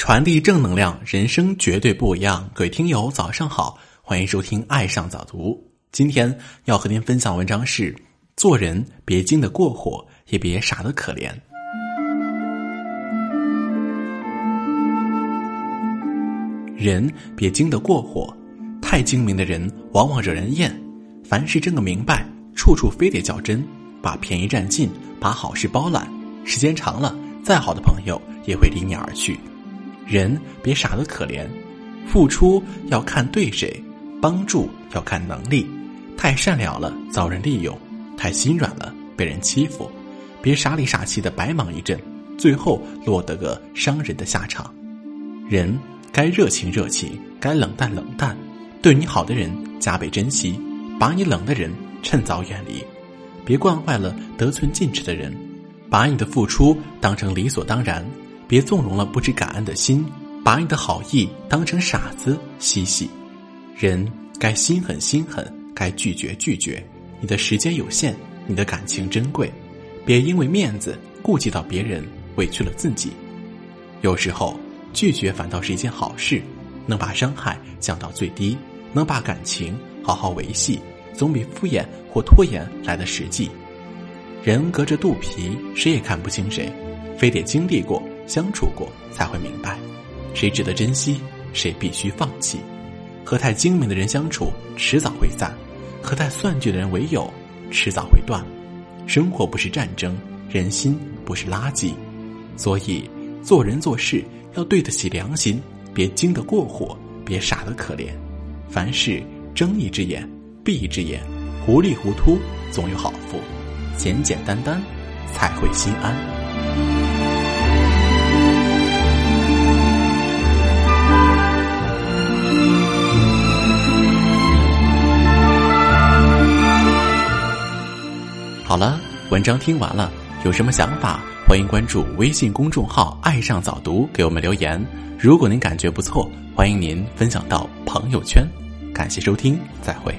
传递正能量，人生绝对不一样。各位听友，早上好，欢迎收听《爱上早读》。今天要和您分享文章是：做人别精得过火，也别傻得可怜。人别精得过火，太精明的人往往惹人厌。凡事争个明白，处处非得较真，把便宜占尽，把好事包揽。时间长了，再好的朋友也会离你而去。人别傻得可怜，付出要看对谁，帮助要看能力。太善良了遭人利用，太心软了被人欺负。别傻里傻气的白忙一阵，最后落得个伤人的下场。人该热情热情，该冷淡冷淡。对你好的人加倍珍惜，把你冷的人趁早远离。别惯坏了得寸进尺的人，把你的付出当成理所当然。别纵容了不知感恩的心，把你的好意当成傻子嬉戏。人该心狠心狠，该拒绝拒绝。你的时间有限，你的感情珍贵，别因为面子顾及到别人，委屈了自己。有时候拒绝反倒是一件好事，能把伤害降到最低，能把感情好好维系，总比敷衍或拖延来的实际。人隔着肚皮，谁也看不清谁，非得经历过。相处过才会明白，谁值得珍惜，谁必须放弃。和太精明的人相处，迟早会散；和太算计的人为友，迟早会断。生活不是战争，人心不是垃圾，所以做人做事要对得起良心，别精得过火，别傻得可怜。凡事睁一只眼闭一只眼，糊里糊涂总有好福，简简单单才会心安。好了，文章听完了，有什么想法，欢迎关注微信公众号“爱上早读”，给我们留言。如果您感觉不错，欢迎您分享到朋友圈。感谢收听，再会。